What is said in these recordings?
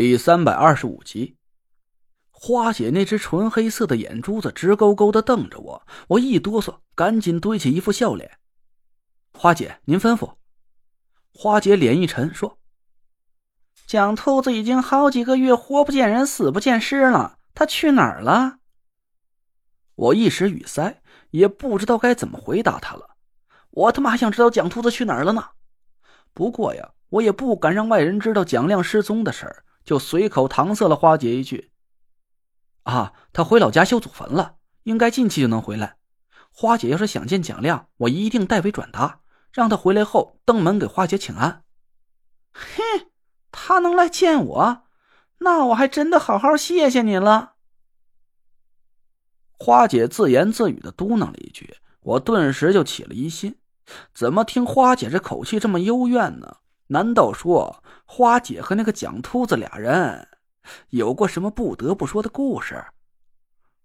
第三百二十五集，花姐那只纯黑色的眼珠子直勾勾的瞪着我，我一哆嗦，赶紧堆起一副笑脸。花姐，您吩咐。花姐脸一沉，说：“蒋兔子已经好几个月活不见人，死不见尸了，他去哪儿了？”我一时语塞，也不知道该怎么回答他了。我他妈还想知道蒋兔子去哪儿了呢。不过呀，我也不敢让外人知道蒋亮失踪的事儿。就随口搪塞了花姐一句：“啊，他回老家修祖坟了，应该近期就能回来。花姐要是想见蒋亮，我一定代为转达，让他回来后登门给花姐请安。”哼，他能来见我，那我还真的好好谢谢你了。花姐自言自语的嘟囔了一句，我顿时就起了疑心：怎么听花姐这口气这么幽怨呢？难道说花姐和那个蒋秃子俩人有过什么不得不说的故事？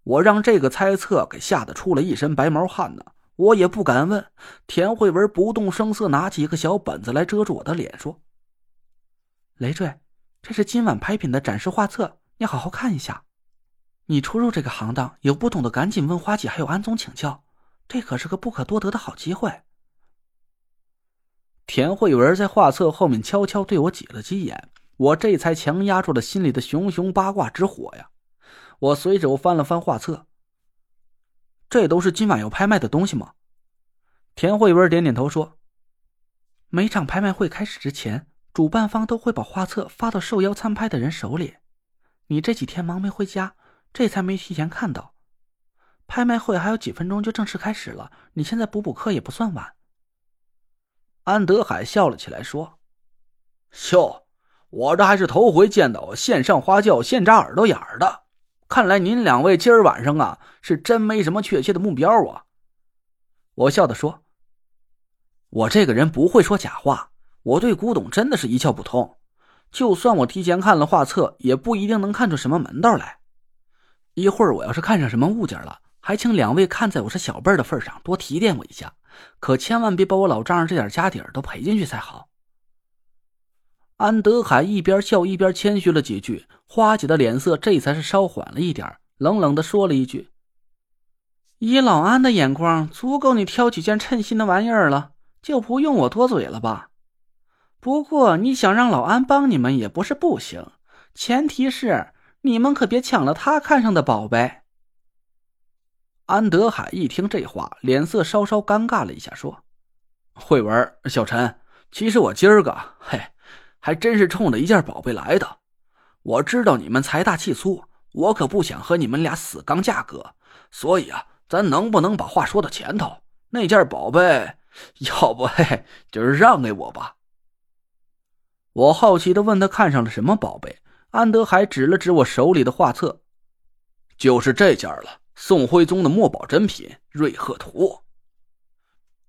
我让这个猜测给吓得出了一身白毛汗呢。我也不敢问。田慧文不动声色拿起一个小本子来遮住我的脸，说：“累赘，这是今晚拍品的展示画册，你好好看一下。你初入这个行当，有不懂的赶紧问花姐还有安总请教，这可是个不可多得的好机会。”田慧文在画册后面悄悄对我挤了挤眼，我这才强压住了心里的熊熊八卦之火呀！我随手翻了翻画册，这都是今晚要拍卖的东西吗？田慧文点点头说：“每场拍卖会开始之前，主办方都会把画册发到受邀参拍的人手里。你这几天忙没回家，这才没提前看到。拍卖会还有几分钟就正式开始了，你现在补补课也不算晚。”安德海笑了起来，说：“哟，我这还是头回见到线上花轿现扎耳朵眼儿的。看来您两位今儿晚上啊，是真没什么确切的目标啊。”我笑着说：“我这个人不会说假话，我对古董真的是一窍不通。就算我提前看了画册，也不一定能看出什么门道来。一会儿我要是看上什么物件了，还请两位看在我是小辈的份上，多提点我一下。”可千万别把我老丈人这点家底儿都赔进去才好。安德海一边笑一边谦虚了几句，花姐的脸色这才是稍缓了一点，冷冷的说了一句：“以老安的眼光，足够你挑几件称心的玩意儿了，就不用我多嘴了吧？不过你想让老安帮你们也不是不行，前提是你们可别抢了他看上的宝贝。”安德海一听这话，脸色稍稍尴尬了一下，说：“慧文，小陈，其实我今儿个，嘿，还真是冲着一件宝贝来的。我知道你们财大气粗，我可不想和你们俩死刚价格，所以啊，咱能不能把话说到前头？那件宝贝，要不嘿，就是让给我吧。”我好奇的问他看上了什么宝贝，安德海指了指我手里的画册，就是这件了。宋徽宗的墨宝珍品《瑞鹤图》，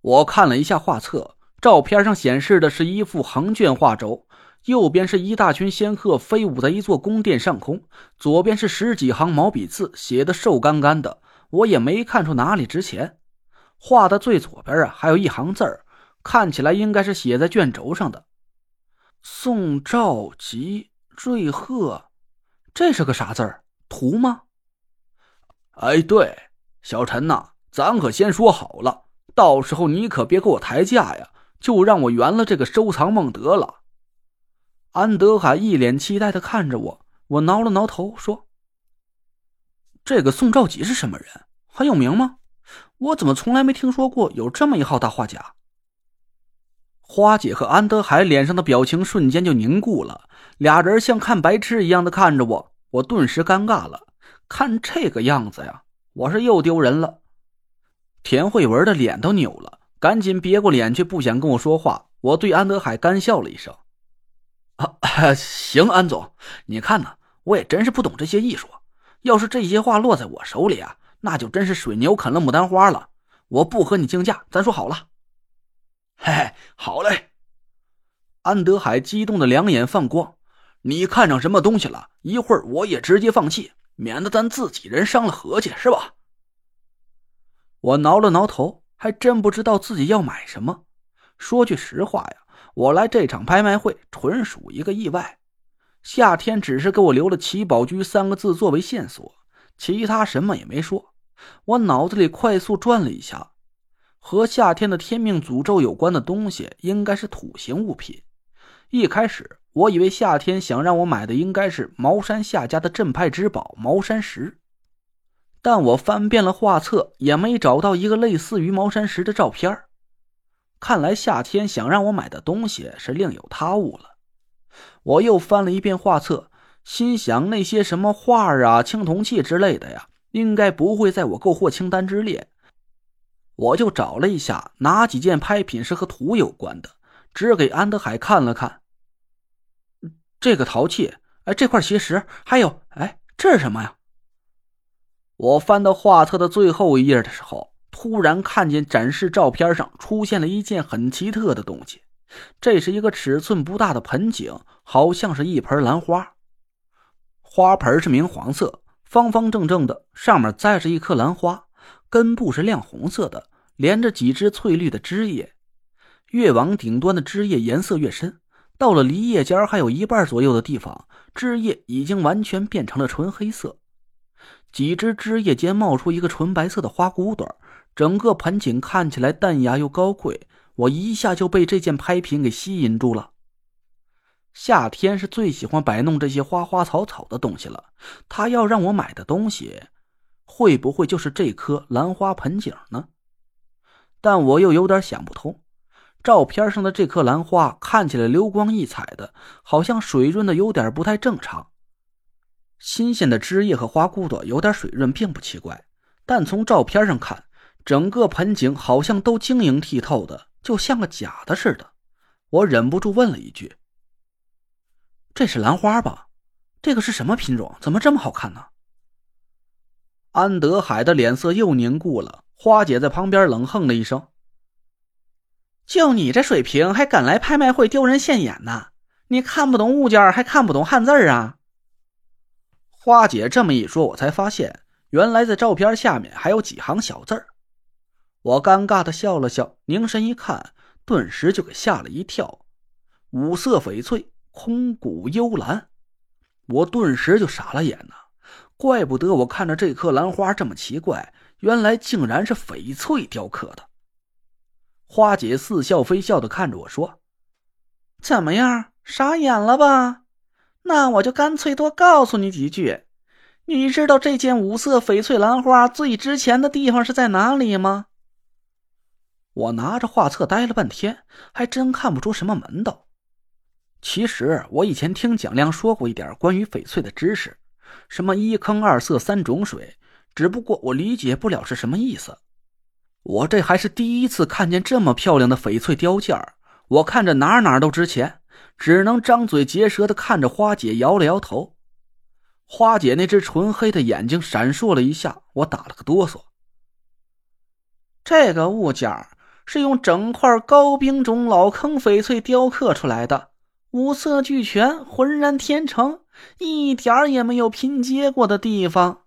我看了一下画册，照片上显示的是一幅横卷画轴，右边是一大群仙鹤飞舞在一座宫殿上空，左边是十几行毛笔字，写的瘦干干的，我也没看出哪里值钱。画的最左边啊，还有一行字儿，看起来应该是写在卷轴上的：“宋兆吉瑞鹤”，这是个啥字儿？图吗？哎，对，小陈呐，咱可先说好了，到时候你可别给我抬价呀，就让我圆了这个收藏梦得了。安德海一脸期待的看着我，我挠了挠头说：“这个宋兆吉是什么人？很有名吗？我怎么从来没听说过有这么一号大画家？”花姐和安德海脸上的表情瞬间就凝固了，俩人像看白痴一样的看着我，我顿时尴尬了。看这个样子呀，我是又丢人了。田慧文的脸都扭了，赶紧别过脸去，不想跟我说话。我对安德海干笑了一声：“啊，行，安总，你看呢，我也真是不懂这些艺术。要是这些画落在我手里啊，那就真是水牛啃了牡丹花了。我不和你竞价，咱说好了。”嘿嘿，好嘞。安德海激动的两眼放光：“你看上什么东西了？一会儿我也直接放弃。”免得咱自己人伤了和气，是吧？我挠了挠头，还真不知道自己要买什么。说句实话呀，我来这场拍卖会纯属一个意外。夏天只是给我留了“奇宝居”三个字作为线索，其他什么也没说。我脑子里快速转了一下，和夏天的天命诅咒有关的东西应该是土形物品。一开始我以为夏天想让我买的应该是茅山夏家的镇派之宝茅山石，但我翻遍了画册，也没找到一个类似于茅山石的照片。看来夏天想让我买的东西是另有他物了。我又翻了一遍画册，心想那些什么画啊、青铜器之类的呀，应该不会在我购货清单之列。我就找了一下哪几件拍品是和土有关的，只给安德海看了看。这个陶器，哎，这块奇石，还有，哎，这是什么呀？我翻到画册的最后一页的时候，突然看见展示照片上出现了一件很奇特的东西。这是一个尺寸不大的盆景，好像是一盆兰花。花盆是明黄色，方方正正的，上面栽着一颗兰花，根部是亮红色的，连着几枝翠绿的枝叶。越往顶端的枝叶颜色越深，到了离叶尖还有一半左右的地方，枝叶已经完全变成了纯黑色。几枝枝叶间冒出一个纯白色的花骨朵，整个盆景看起来淡雅又高贵。我一下就被这件拍品给吸引住了。夏天是最喜欢摆弄这些花花草草的东西了，他要让我买的东西，会不会就是这颗兰花盆景呢？但我又有点想不通。照片上的这颗兰花看起来流光溢彩的，好像水润的有点不太正常。新鲜的枝叶和花骨朵有点水润，并不奇怪。但从照片上看，整个盆景好像都晶莹剔透的。就像个假的似的，我忍不住问了一句：“这是兰花吧？这个是什么品种？怎么这么好看呢？”安德海的脸色又凝固了。花姐在旁边冷哼了一声：“就你这水平，还敢来拍卖会丢人现眼呢？你看不懂物件，还看不懂汉字啊？”花姐这么一说，我才发现，原来在照片下面还有几行小字儿。我尴尬的笑了笑，凝神一看，顿时就给吓了一跳。五色翡翠，空谷幽兰，我顿时就傻了眼呐！怪不得我看着这颗兰花这么奇怪，原来竟然是翡翠雕刻的。花姐似笑非笑的看着我说：“怎么样，傻眼了吧？那我就干脆多告诉你几句。你知道这件五色翡翠兰花最值钱的地方是在哪里吗？”我拿着画册呆了半天，还真看不出什么门道。其实我以前听蒋亮说过一点关于翡翠的知识，什么一坑二色三种水，只不过我理解不了是什么意思。我这还是第一次看见这么漂亮的翡翠雕件我看着哪哪都值钱，只能张嘴结舌的看着花姐摇了摇头。花姐那只纯黑的眼睛闪烁了一下，我打了个哆嗦。这个物件。是用整块高冰种老坑翡翠雕刻出来的，五色俱全，浑然天成，一点也没有拼接过的地方。